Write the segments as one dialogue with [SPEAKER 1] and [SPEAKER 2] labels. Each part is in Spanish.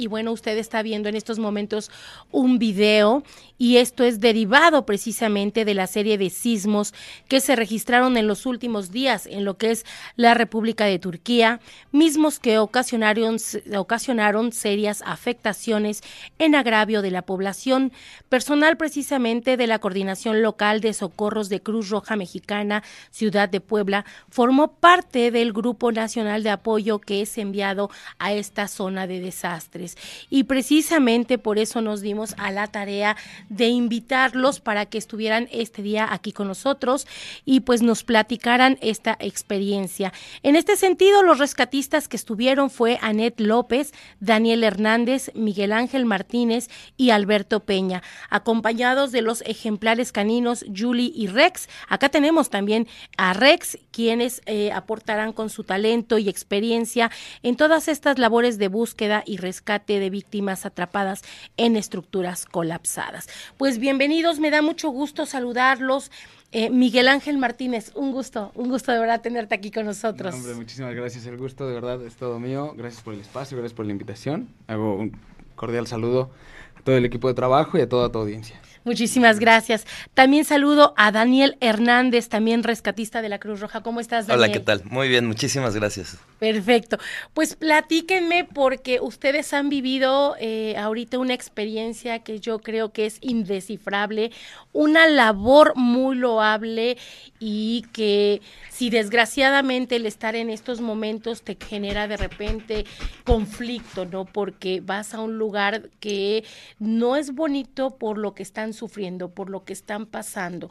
[SPEAKER 1] Y bueno, usted está viendo en estos momentos un video y esto es derivado precisamente de la serie de sismos que se registraron en los últimos días en lo que es la República de Turquía, mismos que ocasionaron, ocasionaron serias afectaciones en agravio de la población. Personal precisamente de la Coordinación Local de Socorros de Cruz Roja Mexicana, Ciudad de Puebla, formó parte del Grupo Nacional de Apoyo que es enviado a esta zona de desastres. Y precisamente por eso nos dimos a la tarea de invitarlos para que estuvieran este día aquí con nosotros y pues nos platicaran esta experiencia. En este sentido, los rescatistas que estuvieron fue Anet López, Daniel Hernández, Miguel Ángel Martínez y Alberto Peña, acompañados de los ejemplares caninos Julie y Rex. Acá tenemos también a Rex, quienes eh, aportarán con su talento y experiencia en todas estas labores de búsqueda y rescate de víctimas atrapadas en estructuras colapsadas. Pues bienvenidos, me da mucho gusto saludarlos. Eh, Miguel Ángel Martínez, un gusto, un gusto de verdad tenerte aquí con nosotros.
[SPEAKER 2] hombre, muchísimas gracias, el gusto de verdad es todo mío. Gracias por el espacio, gracias por la invitación. Hago un cordial saludo a todo el equipo de trabajo y a toda tu audiencia.
[SPEAKER 1] Muchísimas gracias. También saludo a Daniel Hernández, también rescatista de la Cruz Roja. ¿Cómo estás, Daniel?
[SPEAKER 3] Hola, ¿qué tal? Muy bien, muchísimas gracias.
[SPEAKER 1] Perfecto. Pues platíquenme porque ustedes han vivido eh, ahorita una experiencia que yo creo que es indescifrable, una labor muy loable y que si desgraciadamente el estar en estos momentos te genera de repente conflicto, ¿no? Porque vas a un lugar que no es bonito por lo que están sufriendo, por lo que están pasando,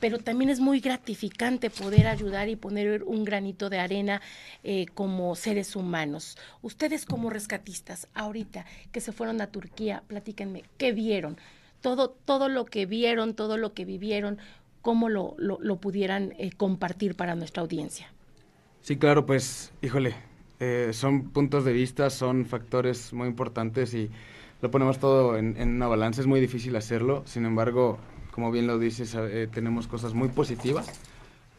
[SPEAKER 1] pero también es muy gratificante poder ayudar y poner un granito de arena eh, como seres humanos. Ustedes como rescatistas, ahorita que se fueron a Turquía, platíquenme, ¿qué vieron? Todo, todo lo que vieron, todo lo que vivieron, cómo lo, lo, pudieran eh, compartir para nuestra audiencia.
[SPEAKER 2] Sí, claro, pues, híjole, eh, son puntos de vista, son factores muy importantes y lo ponemos todo en, una balanza. Es muy difícil hacerlo, sin embargo, como bien lo dices, eh, tenemos cosas muy positivas,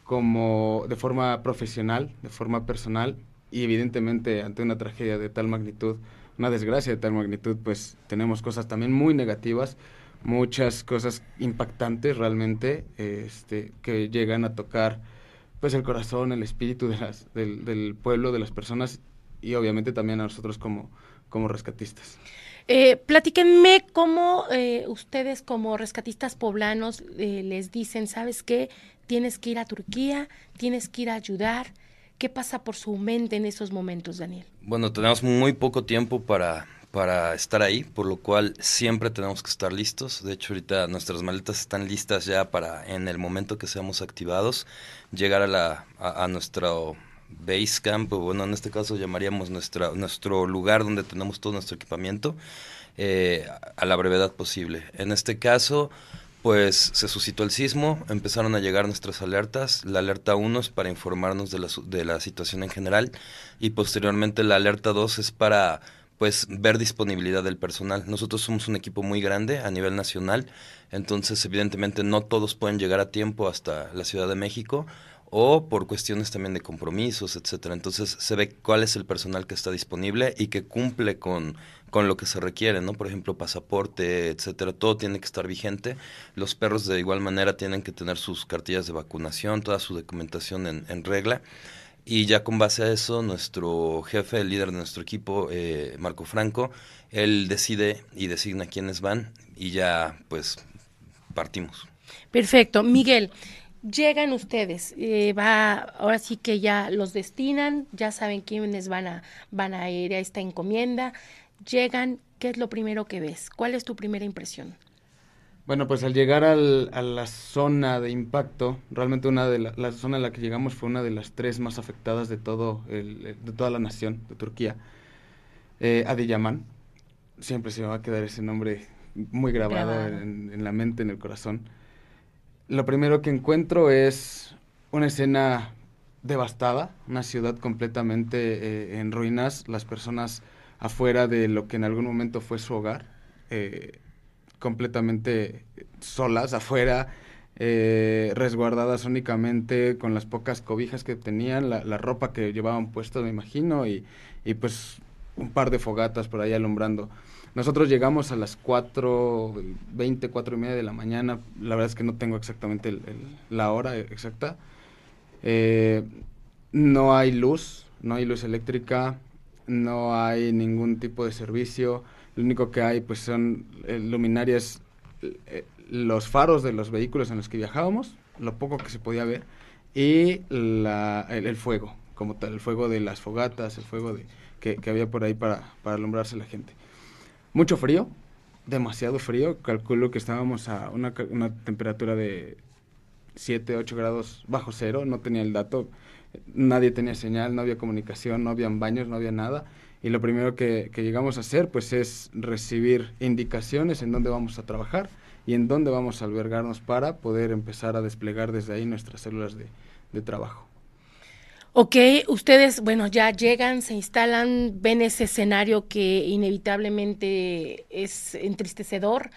[SPEAKER 2] como de forma profesional, de forma personal y evidentemente ante una tragedia de tal magnitud, una desgracia de tal magnitud, pues tenemos cosas también muy negativas muchas cosas impactantes realmente este, que llegan a tocar pues el corazón, el espíritu de las, del, del, pueblo, de las personas y obviamente también a nosotros como, como rescatistas.
[SPEAKER 1] Eh, platíquenme cómo eh, ustedes como rescatistas poblanos eh, les dicen, ¿sabes qué? Tienes que ir a Turquía, tienes que ir a ayudar. ¿Qué pasa por su mente en esos momentos, Daniel?
[SPEAKER 3] Bueno, tenemos muy poco tiempo para para estar ahí, por lo cual siempre tenemos que estar listos. De hecho, ahorita nuestras maletas están listas ya para, en el momento que seamos activados, llegar a, la, a, nuestro base camp, o bueno, en este caso llamaríamos nuestra, nuestro lugar donde tenemos todo nuestro equipamiento, eh, a la brevedad posible. En este caso, pues se suscitó el sismo, empezaron a llegar nuestras alertas. La alerta 1 es para informarnos de la, de la situación en general y posteriormente la alerta 2 es para pues ver disponibilidad del personal. Nosotros somos un equipo muy grande a nivel nacional, entonces evidentemente no todos pueden llegar a tiempo hasta la Ciudad de México o por cuestiones también de compromisos, etcétera. Entonces se ve cuál es el personal que está disponible y que cumple con, con lo que se requiere, ¿no? Por ejemplo, pasaporte, etcétera, todo tiene que estar vigente. Los perros de igual manera tienen que tener sus cartillas de vacunación, toda su documentación en, regla. Y ya con base a eso, nuestro jefe, el líder de nuestro equipo, eh, Marco Franco, él decide y designa quiénes van y ya pues partimos.
[SPEAKER 1] Perfecto. Miguel, llegan ustedes, eh, va, ahora sí que ya los destinan, ya saben quiénes van a, van a ir a esta encomienda, llegan, ¿qué es lo primero que ves? ¿Cuál es tu primera impresión?
[SPEAKER 2] Bueno, pues al llegar al, a la zona de impacto, realmente una de la, zona a la que llegamos fue una de las tres más afectadas de todo el, de toda la nación de Turquía, eh, Adiyaman. Siempre se me va a quedar ese nombre muy grabado, En, la mente, en el corazón. Lo primero que encuentro es una escena devastada, una ciudad completamente eh, en ruinas, las personas afuera de lo que en algún momento fue su hogar. Eh, completamente solas afuera, eh, resguardadas únicamente con las pocas cobijas que tenían, la, ropa que llevaban puesto, me imagino, y, y, pues un par de fogatas por ahí alumbrando. Nosotros llegamos a las 4, 20, 4 y media de la mañana, la verdad es que no tengo exactamente la hora exacta. Eh, no hay luz, no hay luz eléctrica, no hay ningún tipo de servicio, lo único que hay pues son eh, luminarias, eh, los faros de los vehículos en los que viajábamos, lo poco que se podía ver, y la, el, fuego, como tal, el fuego de las fogatas, el fuego de, que, había por ahí para, para alumbrarse la gente. Mucho frío, demasiado frío, calculo que estábamos a una, una temperatura de 7, 8 grados bajo cero, no tenía el dato, nadie tenía señal, no había comunicación, no habían baños, no había nada. Y lo primero que, llegamos a hacer pues es recibir indicaciones en dónde vamos a trabajar y en dónde vamos a albergarnos para poder empezar a desplegar desde ahí nuestras células de, de trabajo.
[SPEAKER 1] Ok, ustedes, bueno, ya llegan, se instalan, ven ese escenario que inevitablemente es entristecedor.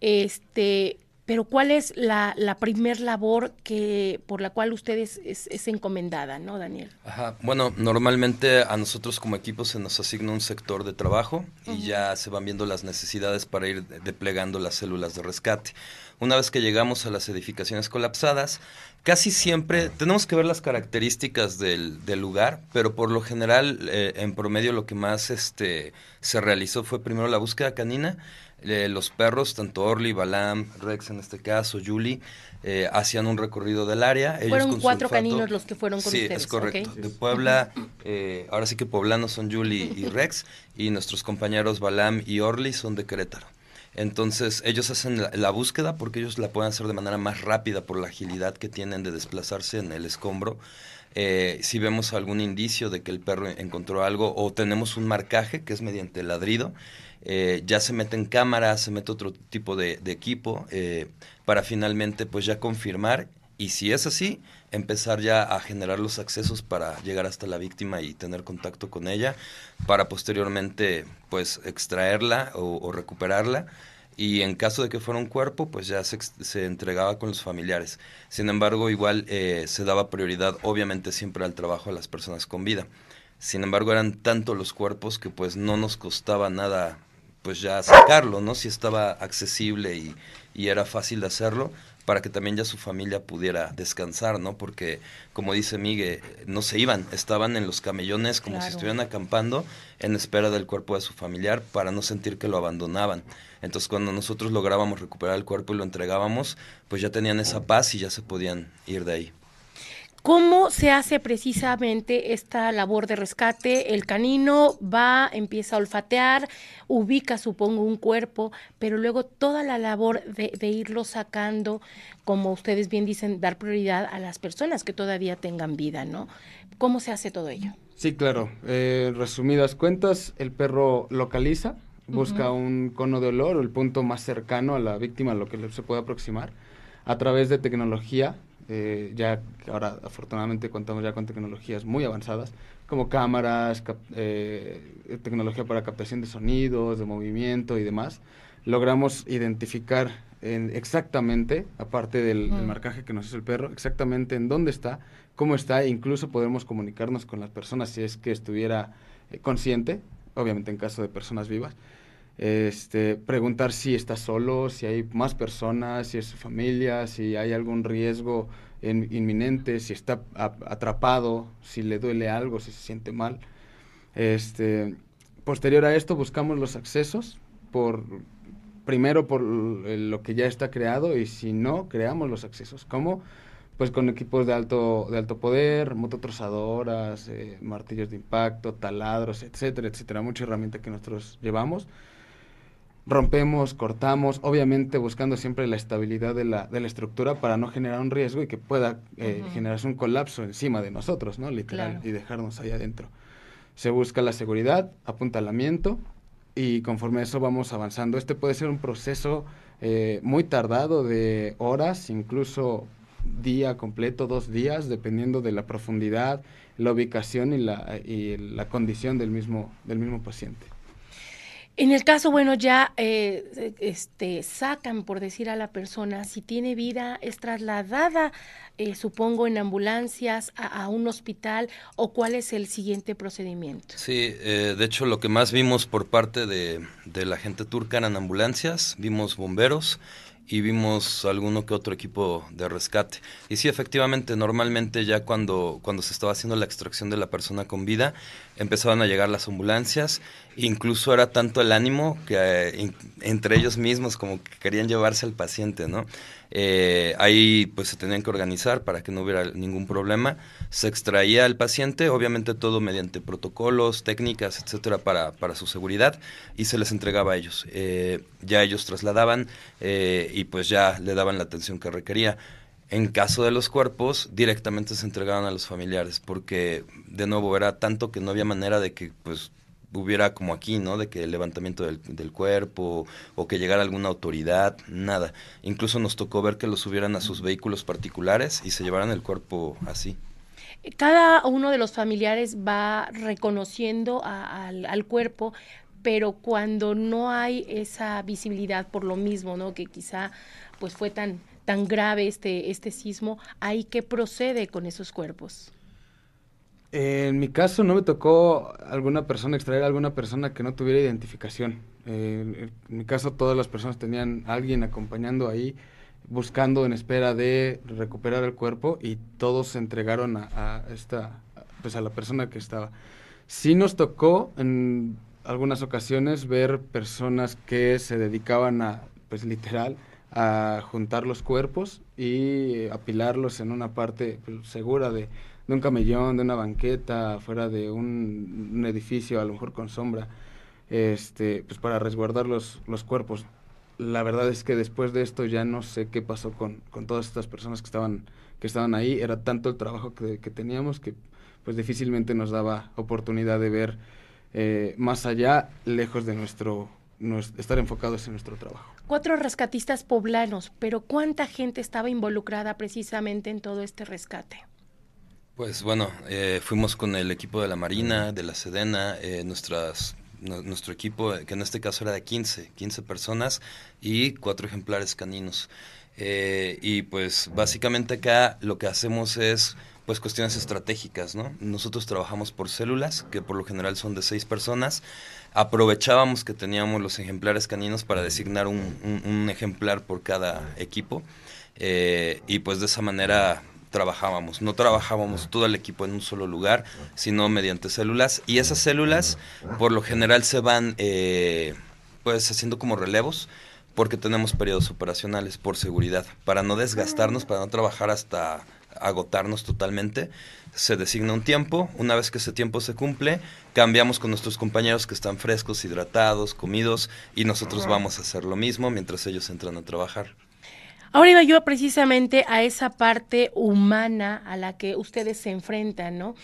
[SPEAKER 1] Este, pero ¿cuál es la, la primer labor que por la cual ustedes es, encomendada, no, Daniel?
[SPEAKER 3] Ajá. Bueno, normalmente a nosotros como equipo se nos asigna un sector de trabajo y ya se van viendo las necesidades para ir desplegando las células de rescate. Una vez que llegamos a las edificaciones colapsadas, casi siempre tenemos que ver las características del, del lugar, pero por lo general, eh, en promedio, lo que más este, se realizó fue primero la búsqueda canina eh, los perros, tanto Orly, Balam, Rex en este caso, Julie, eh, hacían un recorrido del área.
[SPEAKER 1] fueron cuatro caninos los que fueron con
[SPEAKER 3] sí,
[SPEAKER 1] ustedes.
[SPEAKER 3] Sí, es correcto. De Puebla, eh, ahora sí que poblanos son Julie y Rex, y nuestros compañeros Balam y Orly son de Querétaro. Entonces ellos hacen la, búsqueda porque ellos la pueden hacer de manera más rápida por la agilidad que tienen de desplazarse en el escombro. si vemos algún indicio de que el perro encontró algo o tenemos un marcaje que es mediante ladrido, eh, ya se mete en cámara, se mete otro tipo de, equipo eh, para finalmente pues ya confirmar y si es así, empezar ya a generar los accesos para llegar hasta la víctima y tener contacto con ella para posteriormente pues extraerla o, recuperarla y en caso de que fuera un cuerpo pues ya se, se entregaba con los familiares. Sin embargo igual eh, se daba prioridad obviamente siempre al trabajo a las personas con vida. Sin embargo eran tanto los cuerpos que pues no nos costaba nada pues ya sacarlo, ¿no? Si estaba accesible y, y, era fácil de hacerlo, para que también ya su familia pudiera descansar, ¿no? Porque, como dice Miguel, no se iban, estaban en los camellones como si estuvieran acampando en espera del cuerpo de su familiar para no sentir que lo abandonaban. Entonces, cuando nosotros lográbamos recuperar el cuerpo y lo entregábamos, pues ya tenían esa paz y ya se podían ir de ahí.
[SPEAKER 1] ¿Cómo se hace precisamente esta labor de rescate? El canino va, empieza a olfatear, ubica, supongo, un cuerpo, pero luego toda la labor de, irlo sacando, como ustedes bien dicen, dar prioridad a las personas que todavía tengan vida, ¿no? ¿Cómo se hace todo ello?
[SPEAKER 2] Sí, claro. Eh, resumidas cuentas, el perro localiza, busca un cono de olor o el punto más cercano a la víctima a lo que se puede aproximar a través de tecnología eh, ya ahora afortunadamente contamos ya con tecnologías muy avanzadas, como cámaras, eh, tecnología para captación de sonidos, de movimiento y demás, logramos identificar exactamente, aparte del, marcaje que nos hace el perro, exactamente en dónde está, cómo está, e incluso podemos comunicarnos con las personas si es que estuviera eh, consciente, obviamente en caso de personas vivas, este, preguntar si está solo, si hay más personas, si es su familia, si hay algún riesgo inminente, si está atrapado, si le duele algo, si se siente mal. Este, posterior a esto buscamos los accesos primero por lo que ya está creado y si no creamos los accesos. ¿Cómo? Pues con equipos de alto de alto poder, mototrozadoras, eh, martillos de impacto, taladros, etcétera, etcétera, mucha herramienta que nosotros llevamos rompemos, cortamos, obviamente buscando siempre la estabilidad de la, de la estructura para no generar un riesgo y que pueda eh, generarse un colapso encima de nosotros, ¿no? Literal, y dejarnos ahí adentro. Se busca la seguridad, apuntalamiento y conforme a eso vamos avanzando. Este puede ser un proceso eh, muy tardado de horas, incluso día completo, dos días, dependiendo de la profundidad, la ubicación y la, y la condición del mismo, del mismo paciente.
[SPEAKER 1] En el caso, bueno, ya eh, este, sacan, por decir a la persona, si tiene vida, es trasladada, eh, supongo, en ambulancias a, un hospital o cuál es el siguiente procedimiento.
[SPEAKER 3] Sí, eh, de hecho lo que más vimos por parte de, de la gente turca eran ambulancias, vimos bomberos, y vimos alguno que otro equipo de rescate. Y sí, efectivamente, normalmente ya cuando, cuando se estaba haciendo la extracción de la persona con vida, empezaban a llegar las ambulancias, incluso era tanto el ánimo que eh, entre ellos mismos como que querían llevarse al paciente, ¿no? Eh, ahí pues se tenían que organizar para que no hubiera ningún problema. Se extraía al paciente, obviamente todo mediante protocolos, técnicas, etcétera, para, para su seguridad y se les entregaba a ellos. Eh, ya ellos trasladaban eh, y pues ya le daban la atención que requería. En caso de los cuerpos, directamente se entregaban a los familiares, porque de nuevo era tanto que no había manera de que pues hubiera como aquí, ¿no? De que el levantamiento del, del, cuerpo o que llegara alguna autoridad, nada. Incluso nos tocó ver que lo subieran a sus vehículos particulares y se llevaran el cuerpo así.
[SPEAKER 1] Cada uno de los familiares va reconociendo al, al cuerpo, pero cuando no hay esa visibilidad por lo mismo, ¿no? Que quizá pues fue tan tan grave este este sismo, ¿hay que procede con esos cuerpos?
[SPEAKER 2] en mi caso no me tocó alguna persona, extraer a alguna persona que no tuviera identificación. en mi caso todas las personas tenían a alguien acompañando ahí, buscando en espera de recuperar el cuerpo y todos se entregaron a, esta, pues a la persona que estaba. Sí nos tocó en algunas ocasiones ver personas que se dedicaban a, pues literal, a juntar los cuerpos y apilarlos en una parte pues, segura de un camellón, de una banqueta, fuera de un, edificio, a lo mejor con sombra, este, pues para resguardar los, los cuerpos. La verdad es que después de esto ya no sé qué pasó con, con todas estas personas que estaban, que estaban ahí. Era tanto el trabajo que, que teníamos que pues difícilmente nos daba oportunidad de ver eh, más allá, lejos de nuestro, nuestro, estar enfocados en nuestro trabajo.
[SPEAKER 1] Cuatro rescatistas poblanos, pero ¿cuánta gente estaba involucrada precisamente en todo este rescate?
[SPEAKER 3] Pues bueno, eh, fuimos con el equipo de la Marina, de la Sedena, eh, nuestras, nuestro equipo, que en este caso era de 15, 15 personas y cuatro ejemplares caninos. Eh, y pues básicamente acá lo que hacemos es pues cuestiones estratégicas, ¿no? Nosotros trabajamos por células, que por lo general son de seis personas. Aprovechábamos que teníamos los ejemplares caninos para designar un, un, ejemplar por cada equipo. y pues de esa manera trabajábamos. No trabajábamos todo el equipo en un solo lugar, sino mediante células. Y esas células, por lo general, se van eh, pues haciendo como relevos porque tenemos periodos operacionales por seguridad. Para no desgastarnos, para no trabajar hasta agotarnos totalmente, se designa un tiempo. Una vez que ese tiempo se cumple, cambiamos con nuestros compañeros que están frescos, hidratados, comidos, y nosotros vamos a hacer lo mismo mientras ellos entran a trabajar.
[SPEAKER 1] Ahora iba yo precisamente a esa parte humana a la que ustedes se enfrentan, ¿no?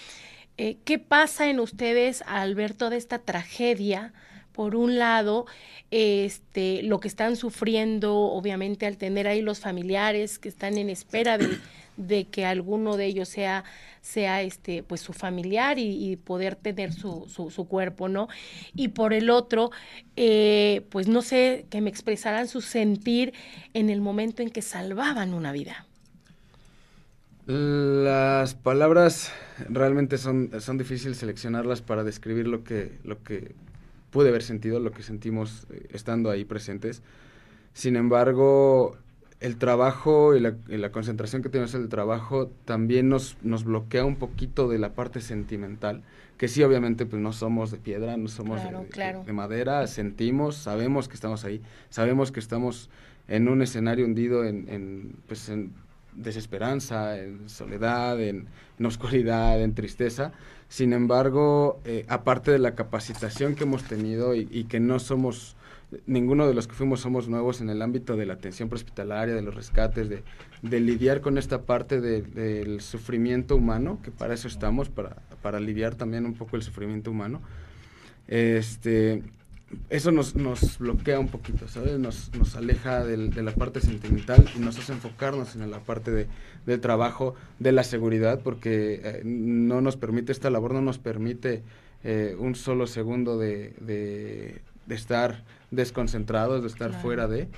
[SPEAKER 1] Eh, ¿Qué pasa en ustedes al ver toda esta tragedia? Por un lado, este, lo que están sufriendo, obviamente, al tener ahí los familiares que están en espera de, de que alguno de ellos sea sea este pues su familiar y, poder tener su, su, cuerpo no y por el otro eh, pues no sé que me expresaran su sentir en el momento en que salvaban una vida
[SPEAKER 2] las palabras realmente son, son difíciles seleccionarlas para describir lo que, lo que pude haber sentido, lo que sentimos eh, estando ahí presentes. Sin embargo, el trabajo y la, concentración que tenemos en el trabajo también nos, nos bloquea un poquito de la parte sentimental, que sí, obviamente, pues no somos de piedra, no somos de, madera, sentimos, sabemos que estamos ahí, sabemos que estamos en un escenario hundido en, en pues en desesperanza, en soledad, en, oscuridad, en tristeza. Sin embargo, eh, aparte de la capacitación que hemos tenido y que no somos ninguno de los que fuimos somos nuevos en el ámbito de la atención prehospitalaria, de los rescates, de, lidiar con esta parte del sufrimiento humano, que para eso estamos, para, para aliviar también un poco el sufrimiento humano. Este, eso nos, nos bloquea un poquito, ¿sabes? Nos, nos aleja de la parte sentimental y nos hace enfocarnos en la parte de, del trabajo, de la seguridad, porque eh, no nos permite, esta labor no nos permite eh, un solo segundo de estar desconcentrados, de estar fuera de.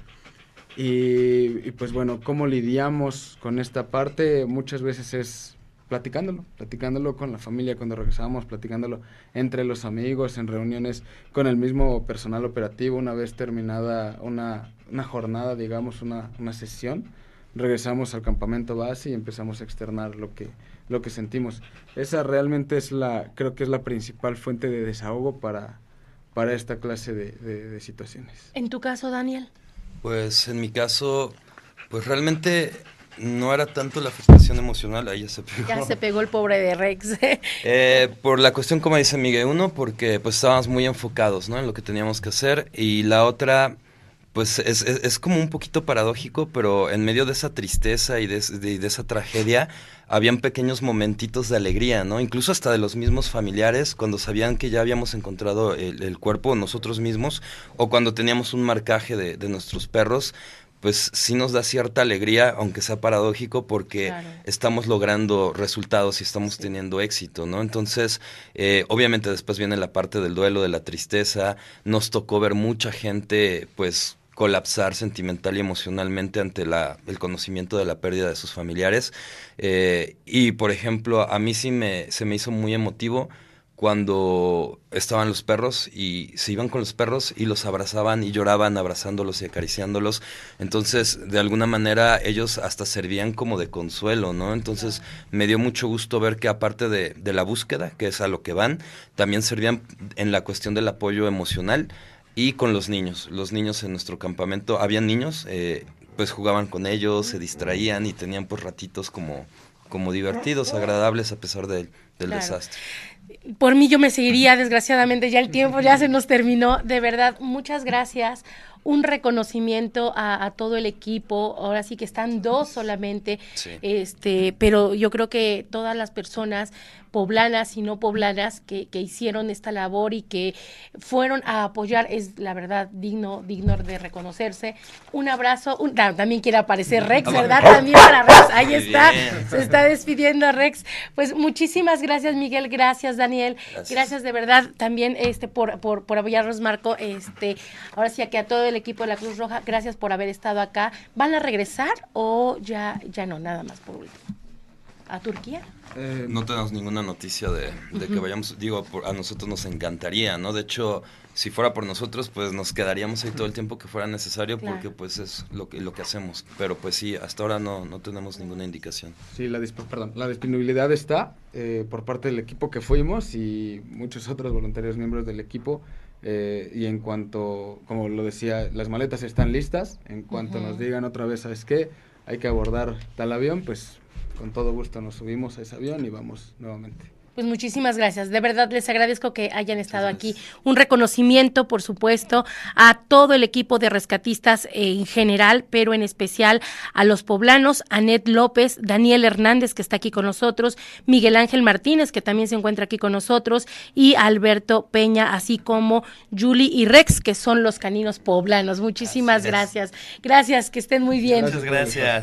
[SPEAKER 2] Y, y, pues bueno, ¿cómo lidiamos con esta parte? Muchas veces es platicándolo, platicándolo con la familia cuando regresamos, platicándolo entre los amigos, en reuniones con el mismo personal operativo, una vez terminada una, una jornada, digamos, una, una sesión, regresamos al campamento base y empezamos a externar lo que, lo que sentimos. Esa realmente es la, creo que es la principal fuente de desahogo para, para esta clase de, de, de situaciones.
[SPEAKER 1] En tu caso, Daniel.
[SPEAKER 3] Pues en mi caso, pues realmente no era tanto la afectación emocional, ahí ya se pegó.
[SPEAKER 1] Ya se pegó el pobre de Rex.
[SPEAKER 3] eh, por la cuestión, como dice Miguel, uno, porque pues estábamos muy enfocados ¿no? en lo que teníamos que hacer, y la otra, pues es, es, es como un poquito paradójico, pero en medio de esa tristeza y de, de, de, esa tragedia, habían pequeños momentitos de alegría, ¿no? Incluso hasta de los mismos familiares, cuando sabían que ya habíamos encontrado el, el cuerpo nosotros mismos, o cuando teníamos un marcaje de, de nuestros perros, pues sí nos da cierta alegría, aunque sea paradójico, porque claro. estamos logrando resultados y estamos sí. teniendo éxito, ¿no? Entonces, eh, obviamente después viene la parte del duelo, de la tristeza, nos tocó ver mucha gente, pues colapsar sentimental y emocionalmente ante la, el conocimiento de la pérdida de sus familiares. Eh, y, por ejemplo, a mí sí me, se me hizo muy emotivo cuando estaban los perros y se iban con los perros y los abrazaban y lloraban abrazándolos y acariciándolos. Entonces, de alguna manera, ellos hasta servían como de consuelo, ¿no? Entonces, me dio mucho gusto ver que aparte de, de la búsqueda, que es a lo que van, también servían en la cuestión del apoyo emocional y con los niños. Los niños en nuestro campamento, habían niños, eh, pues jugaban con ellos, se distraían y tenían pues ratitos como, como divertidos, agradables a pesar de, del claro. desastre
[SPEAKER 1] por mí yo me seguiría, desgraciadamente ya el tiempo ya se nos terminó. De verdad, muchas gracias. Un reconocimiento a, a todo el equipo. Ahora sí que están dos solamente, sí. este, pero yo creo que todas las personas poblanas y no poblanas que, que, hicieron esta labor y que fueron a apoyar es la verdad digno digno de reconocerse. Un abrazo un, también quiere aparecer Rex verdad también para Rex. Ahí está se está despidiendo Rex. Pues muchísimas gracias Miguel. Gracias Daniel. Gracias, gracias de verdad también este por, por, por apoyarnos Marco. Este ahora sí que a todo el equipo de la Cruz Roja gracias por haber estado acá van a regresar o ya ya no nada más por último a Turquía
[SPEAKER 3] eh, no tenemos ninguna noticia de, de uh -huh. que vayamos, digo, por, a nosotros nos encantaría, ¿no? De hecho, si fuera por nosotros, pues nos quedaríamos ahí todo el tiempo que fuera necesario claro. porque pues es lo que, lo que hacemos. Pero pues sí, hasta ahora no, no tenemos ninguna indicación.
[SPEAKER 2] Sí, la, perdón, la disponibilidad está eh, por parte del equipo que fuimos y muchos otros voluntarios miembros del equipo. Eh, y en cuanto, como lo decía, las maletas están listas, en cuanto uh -huh. nos digan otra vez, ¿sabes qué? Hay que abordar tal avión, pues con todo gusto nos subimos a ese avión y vamos nuevamente.
[SPEAKER 1] Pues muchísimas gracias. De verdad les agradezco que hayan estado aquí. Un reconocimiento, por supuesto, a todo el equipo de rescatistas en general, pero en especial a los poblanos, Anet López, Daniel Hernández, que está aquí con nosotros, Miguel Ángel Martínez, que también se encuentra aquí con nosotros, y Alberto Peña, así como Julie y Rex, que son los caninos poblanos. Muchísimas gracias. Gracias, que estén muy bien.
[SPEAKER 3] Muchas gracias.